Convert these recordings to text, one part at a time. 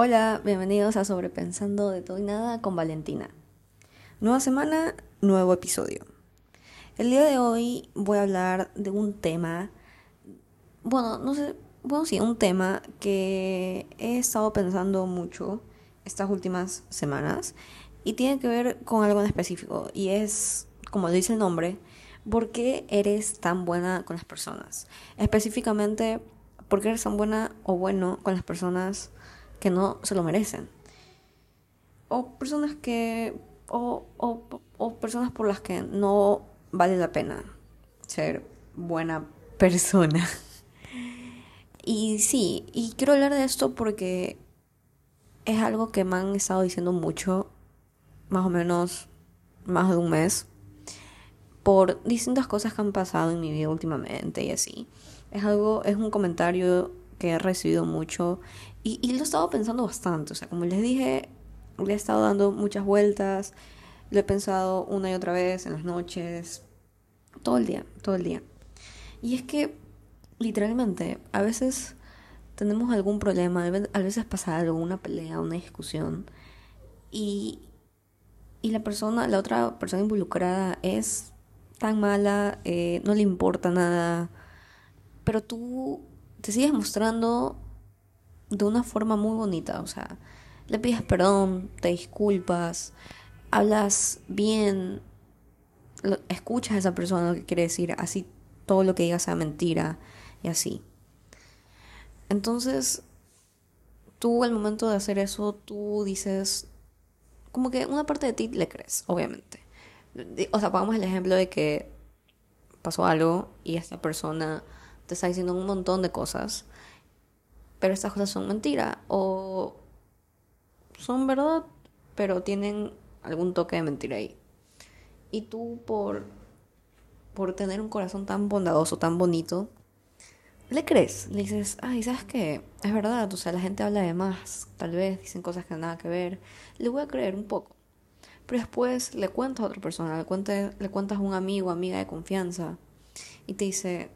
Hola, bienvenidos a Sobrepensando de todo y nada con Valentina. Nueva semana, nuevo episodio. El día de hoy voy a hablar de un tema, bueno, no sé, bueno, sí, un tema que he estado pensando mucho estas últimas semanas y tiene que ver con algo en específico y es, como dice el nombre, ¿por qué eres tan buena con las personas? Específicamente, ¿por qué eres tan buena o bueno con las personas? Que no se lo merecen. O personas que. O, o, personas por las que no vale la pena ser buena persona. Y sí, y quiero hablar de esto porque es algo que me han estado diciendo mucho, más o menos más de un mes, por distintas cosas que han pasado en mi vida últimamente y así. Es algo, es un comentario que he recibido mucho y, y lo he estado pensando bastante. O sea, como les dije, le he estado dando muchas vueltas, lo he pensado una y otra vez en las noches, todo el día, todo el día. Y es que, literalmente, a veces tenemos algún problema, a veces pasa algo, una pelea, una discusión, y, y la persona, la otra persona involucrada es tan mala, eh, no le importa nada, pero tú te sigues mostrando de una forma muy bonita, o sea, le pides perdón, te disculpas, hablas bien, escuchas a esa persona lo que quiere decir, así todo lo que diga sea mentira y así. Entonces, tú al momento de hacer eso, tú dices, como que una parte de ti le crees, obviamente. O sea, pongamos el ejemplo de que pasó algo y esta persona te está diciendo un montón de cosas, pero estas cosas son mentira o son verdad, pero tienen algún toque de mentira ahí. Y tú por por tener un corazón tan bondadoso, tan bonito, le crees, le dices, ay, ¿sabes qué? Es verdad, o sea, la gente habla de más, tal vez dicen cosas que nada que ver, le voy a creer un poco. Pero después le cuentas a otra persona, le, le cuentas a un amigo, amiga de confianza, y te dice,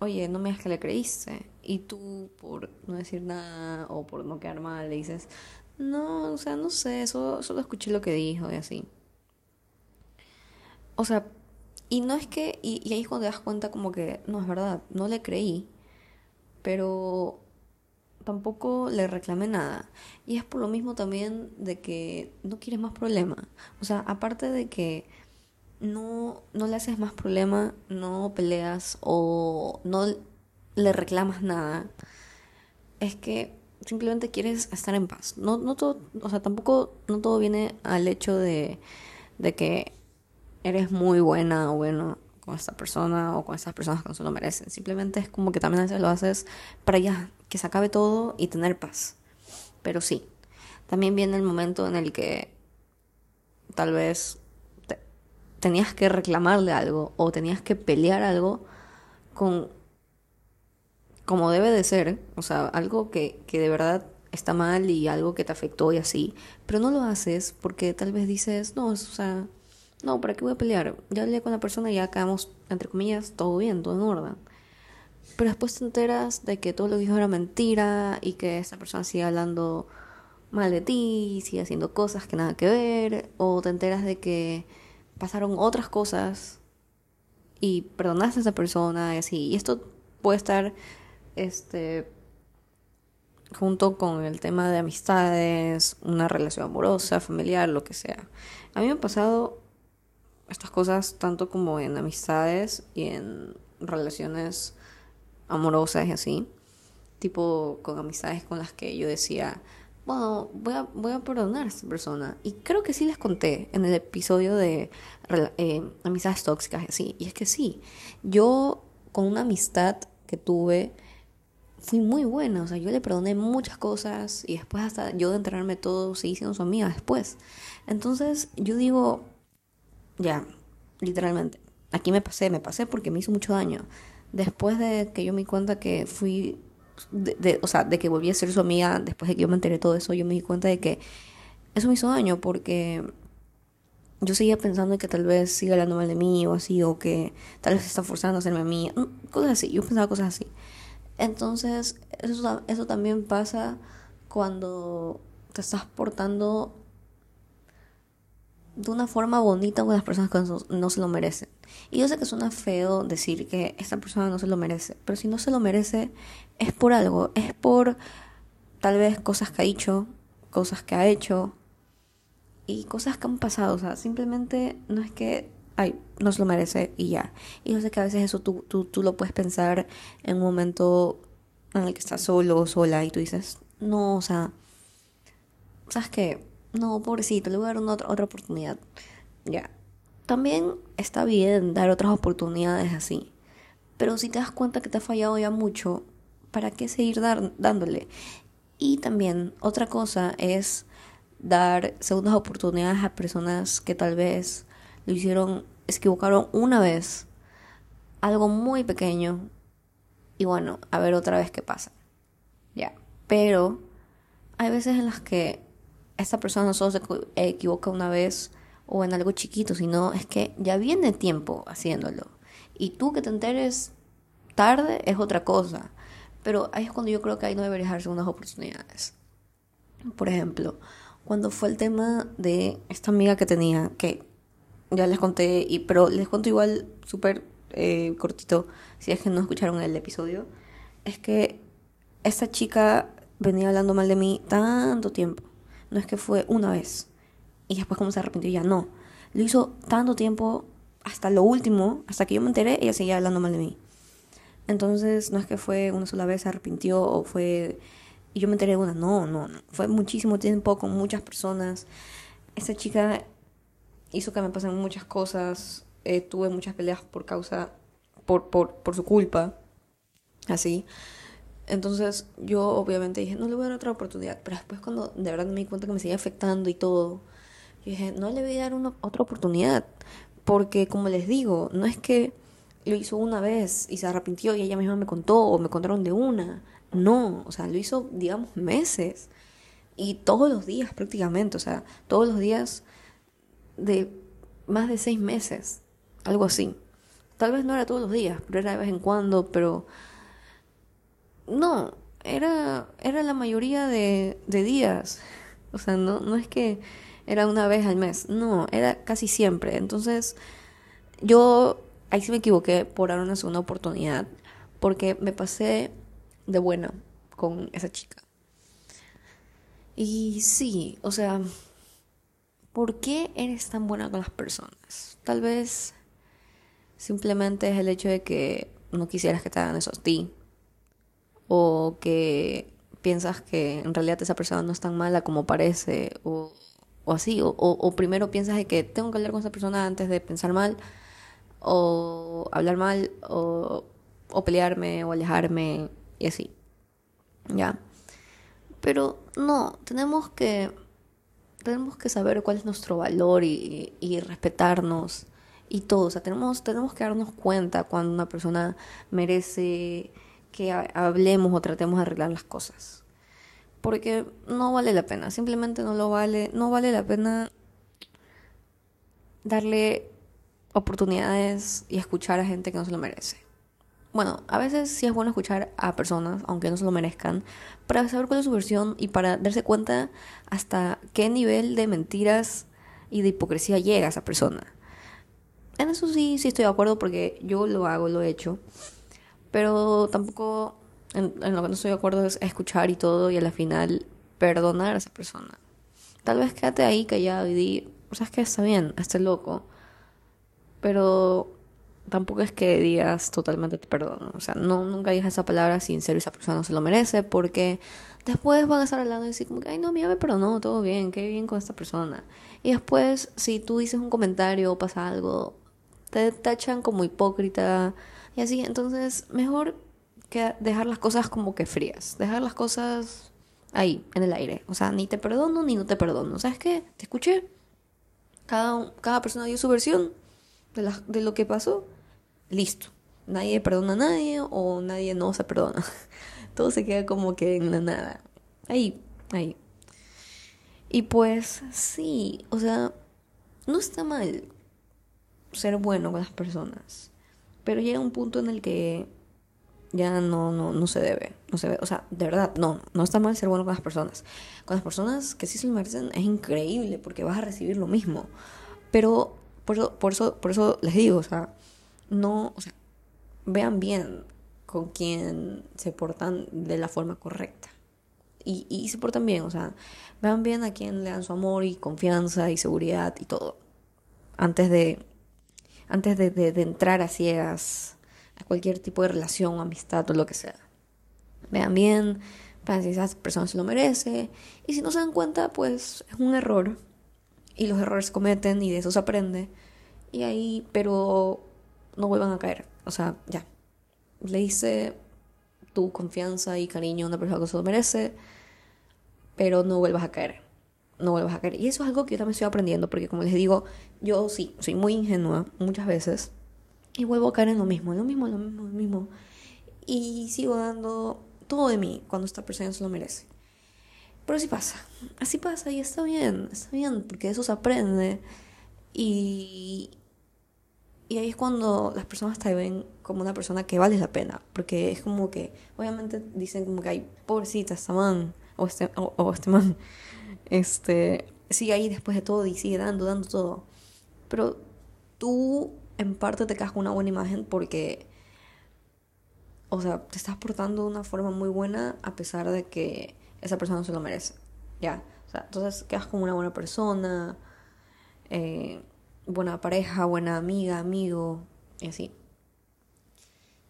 oye, no me digas que le creíste. Y tú, por no decir nada o por no quedar mal, le dices, no, o sea, no sé, solo, solo escuché lo que dijo y así. O sea, y no es que, y, y ahí es cuando te das cuenta como que, no, es verdad, no le creí, pero tampoco le reclamé nada. Y es por lo mismo también de que no quieres más problema. O sea, aparte de que no, no le haces más problema, no peleas o no le reclamas nada, es que simplemente quieres estar en paz. No, no todo, o sea, tampoco no todo viene al hecho de, de que eres muy buena o bueno con esta persona o con estas personas que no se lo merecen. Simplemente es como que también a veces lo haces para ya, que se acabe todo y tener paz. Pero sí, también viene el momento en el que tal vez tenías que reclamarle algo o tenías que pelear algo con como debe de ser, o sea, algo que, que de verdad está mal y algo que te afectó y así, pero no lo haces porque tal vez dices, no, o sea, no, ¿para qué voy a pelear? Ya hablé con la persona y ya acabamos, entre comillas, todo bien, todo en orden. Pero después te enteras de que todo lo que dijo era mentira y que esa persona sigue hablando mal de ti, sigue haciendo cosas que nada que ver, o te enteras de que pasaron otras cosas y perdonaste a esa persona y así. Y esto puede estar este junto con el tema de amistades, una relación amorosa, familiar, lo que sea. A mí me han pasado estas cosas tanto como en amistades y en relaciones amorosas y así. Tipo con amistades con las que yo decía, voy a, voy a perdonar a esta persona. Y creo que sí les conté en el episodio de eh, amistades tóxicas y. Y es que sí, yo con una amistad que tuve fui muy buena. O sea, yo le perdoné muchas cosas y después hasta yo de enterarme todo seguí siendo su amiga después. Entonces yo digo, ya, literalmente, aquí me pasé, me pasé porque me hizo mucho daño. Después de que yo me di cuenta que fui de, o sea, de que volví a ser su amiga después de que yo me enteré todo eso, yo me di cuenta de que eso me hizo daño porque yo seguía pensando que tal vez siga hablando mal de mí o así, o que tal vez está forzando a hacerme a mí, mm, cosas así, yo pensaba cosas así. Entonces, eso, eso también pasa cuando te estás portando de una forma bonita con las personas que no, se lo merecen. Y yo sé que suena feo decir que esta persona no se lo merece, pero si no se lo merece es por algo, es por tal vez cosas que ha dicho, cosas que ha hecho y cosas que han pasado. O sea, simplemente no es que, ay, no se lo merece y ya. Y yo sé que a veces eso tú, tú, tú lo puedes pensar en un momento en el que estás solo o sola y tú dices, no, o sea, ¿sabes qué? No, pobrecito, le voy a dar una otra, otra oportunidad. Ya. También está bien dar otras oportunidades así. Pero si te das cuenta que te ha fallado ya mucho, ¿para qué seguir dar, dándole? Y también otra cosa es dar segundas oportunidades a personas que tal vez lo hicieron, se equivocaron una vez, algo muy pequeño, y bueno, a ver otra vez qué pasa. Ya. Pero hay veces en las que esta persona solo se equivoca una vez o en algo chiquito, sino es que ya viene tiempo haciéndolo. Y tú que te enteres tarde es otra cosa. Pero ahí es cuando yo creo que ahí no deberías darse unas oportunidades. Por ejemplo, cuando fue el tema de esta amiga que tenía, que ya les conté, y, pero les cuento igual súper eh, cortito, si es que no escucharon el episodio, es que esta chica venía hablando mal de mí tanto tiempo no es que fue una vez y después como se arrepintió ya no. Lo hizo tanto tiempo hasta lo último, hasta que yo me enteré, ella seguía hablando mal de mí. Entonces no es que fue una sola vez se arrepintió o fue y yo me enteré de una, no, no, no. Fue muchísimo tiempo con muchas personas. Esa chica hizo que me pasen muchas cosas. Eh, tuve muchas peleas por causa, por, por, por su culpa. Así. Entonces yo obviamente dije, no le voy a dar otra oportunidad. Pero después cuando de verdad me di cuenta que me seguía afectando y todo, yo dije, no le voy a dar una, otra oportunidad. Porque como les digo, no es que lo hizo una vez y se arrepintió y ella misma me contó o me contaron de una. No, o sea, lo hizo, digamos, meses. Y todos los días prácticamente, o sea, todos los días de más de seis meses, algo así. Tal vez no era todos los días, pero era de vez en cuando, pero no, era, era la mayoría de, de días. O sea, no, no es que era una vez al mes, no, era casi siempre. Entonces, yo ahí sí me equivoqué por dar una segunda oportunidad, porque me pasé de buena con esa chica. Y sí, o sea, ¿por qué eres tan buena con las personas? Tal vez simplemente es el hecho de que no quisieras que te hagan eso a ti o que piensas que en realidad esa persona no es tan mala como parece o, así, o, primero piensas de que tengo que hablar con esa persona antes de pensar mal o hablar mal o, o pelearme o alejarme y así, ¿ya? Pero no, tenemos que, tenemos que saber cuál es nuestro valor y, y respetarnos y todo, o sea, tenemos, tenemos que darnos cuenta cuando una persona merece que hablemos o tratemos de arreglar las cosas. Porque no vale la pena, simplemente no lo vale, no vale la pena darle oportunidades y escuchar a gente que no se lo merece. Bueno, a veces sí es bueno escuchar a personas, aunque no se lo merezcan, para saber cuál es su versión y para darse cuenta hasta qué nivel de mentiras y de hipocresía llega esa persona. En eso sí, sí estoy de acuerdo porque yo lo hago, lo he hecho. Pero tampoco en, lo que no estoy de acuerdo es escuchar y todo y a la final perdonar a esa persona. Tal vez quédate ahí callado y di, o sea, es que está bien, esté loco. Pero tampoco es que digas totalmente te perdono. O sea, no, nunca digas esa palabra sincero y esa persona no se lo merece porque después van a estar hablando y decir como que, ay, no, mira, me perdonó, todo bien, qué bien con esta persona. Y después, si tú dices un comentario o pasa algo, te tachan como hipócrita y así, entonces, mejor que dejar las cosas como que frías, dejar las cosas ahí, en el aire. O sea, ni te perdono ni no te perdono. ¿Sabes qué? Te escuché. Cada, cada persona dio su versión de, la, de lo que pasó. Listo. Nadie perdona a nadie o nadie no se perdona. Todo se queda como que en la nada. Ahí, ahí. Y pues sí, o sea, no está mal ser bueno con las personas. Pero llega un punto en el que ya no, no, no se debe, no se debe, o sea, de verdad, no, no está mal ser bueno con las personas. Con las personas que sí se lo merecen es increíble porque vas a recibir lo mismo. Pero por eso, por eso, por eso les digo, o sea, no, o sea, vean bien con quién se portan de la forma correcta. Y, y se portan bien, o sea, vean bien a quién le dan su amor y confianza y seguridad y todo. Antes de, antes de, de, entrar a ciegas a cualquier tipo de relación, amistad o lo que sea. Vean bien, vean si esa persona se lo merece. Y si no se dan cuenta, pues es un error. Y los errores se cometen y de eso se aprende. Y ahí, pero no vuelvan a caer. O sea, ya. Le hice tu confianza y cariño a una persona que se lo merece, pero no vuelvas a caer. No vuelvas a caer. Y eso es algo que yo también estoy aprendiendo, porque como les digo, yo sí, soy muy ingenua muchas veces. Y vuelvo a caer en lo mismo, en lo mismo, en lo mismo, en lo mismo. Y sigo dando todo de mí cuando esta persona se lo merece. Pero así pasa, así pasa y está bien, está bien, porque eso se aprende. Y, y ahí es cuando las personas te ven como una persona que vale la pena. Porque es como que, obviamente dicen como que hay pobrecita esta man o este, o, este man. Este, sigue ahí después de todo y sigue dando, dando todo. Pero tú en parte te quedas con una buena imagen porque, o sea, te estás portando de una forma muy buena a pesar de que esa persona no se lo merece. Ya, o sea, entonces quedas como una buena persona. Eh, buena pareja, buena amiga, amigo, y así.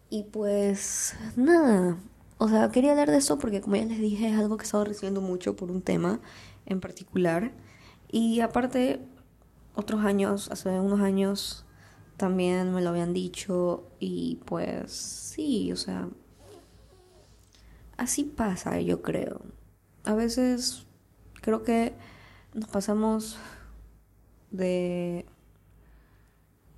Y pues nada, o sea, quería hablar de eso porque como ya les dije es algo que he estado recibiendo mucho por un tema en particular. Y aparte, otros años, hace unos años, también me lo habían dicho y pues sí, o sea, así pasa, yo creo. A veces creo que nos pasamos de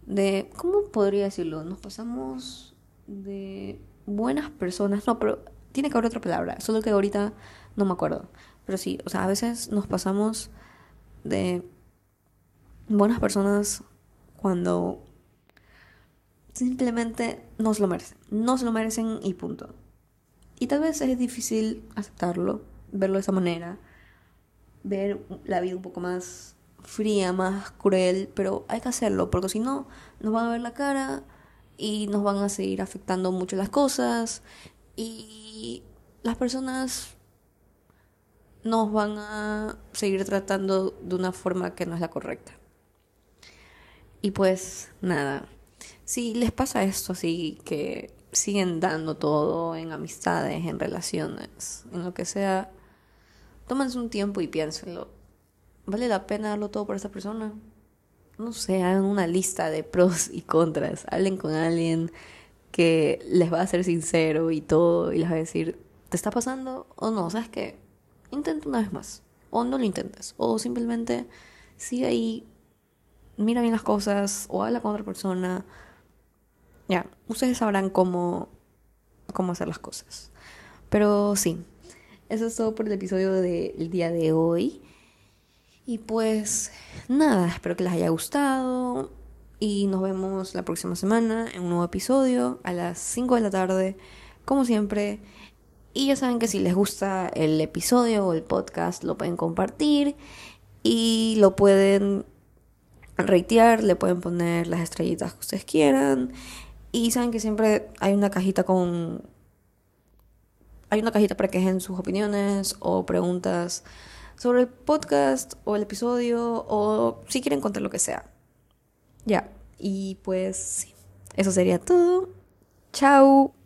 de, ¿cómo podría decirlo? Nos pasamos de buenas personas, no, pero tiene que haber otra palabra, solo que ahorita no me acuerdo. Pero sí, o sea, a veces nos pasamos de buenas personas cuando simplemente no se lo merecen. No se lo merecen y punto. Y tal vez es difícil aceptarlo, verlo de esa manera, ver la vida un poco más fría, más cruel, pero hay que hacerlo, porque si no, nos van a ver la cara y nos van a seguir afectando mucho las cosas y las personas nos van a seguir tratando de una forma que no es la correcta. Y pues nada, si les pasa esto así, que siguen dando todo en amistades, en relaciones, en lo que sea, tómense un tiempo y piénsenlo ¿Vale la pena darlo todo por esa persona? No sé, hagan una lista de pros y contras. Hablen con alguien que les va a ser sincero y todo y les va a decir, ¿te está pasando o no? ¿Sabes qué? Intenta una vez más. O no lo intentes. O simplemente sigue ahí, mira bien las cosas o habla con otra persona. Ya, ustedes sabrán cómo, cómo hacer las cosas. Pero sí, eso es todo por el episodio del día de hoy. Y pues nada, espero que les haya gustado y nos vemos la próxima semana en un nuevo episodio a las 5 de la tarde, como siempre. Y ya saben que si les gusta el episodio o el podcast lo pueden compartir y lo pueden ratear, le pueden poner las estrellitas que ustedes quieran. Y saben que siempre hay una cajita con... Hay una cajita para que dejen sus opiniones o preguntas sobre el podcast o el episodio o si quieren contar lo que sea. Ya, y pues eso sería todo. Chao.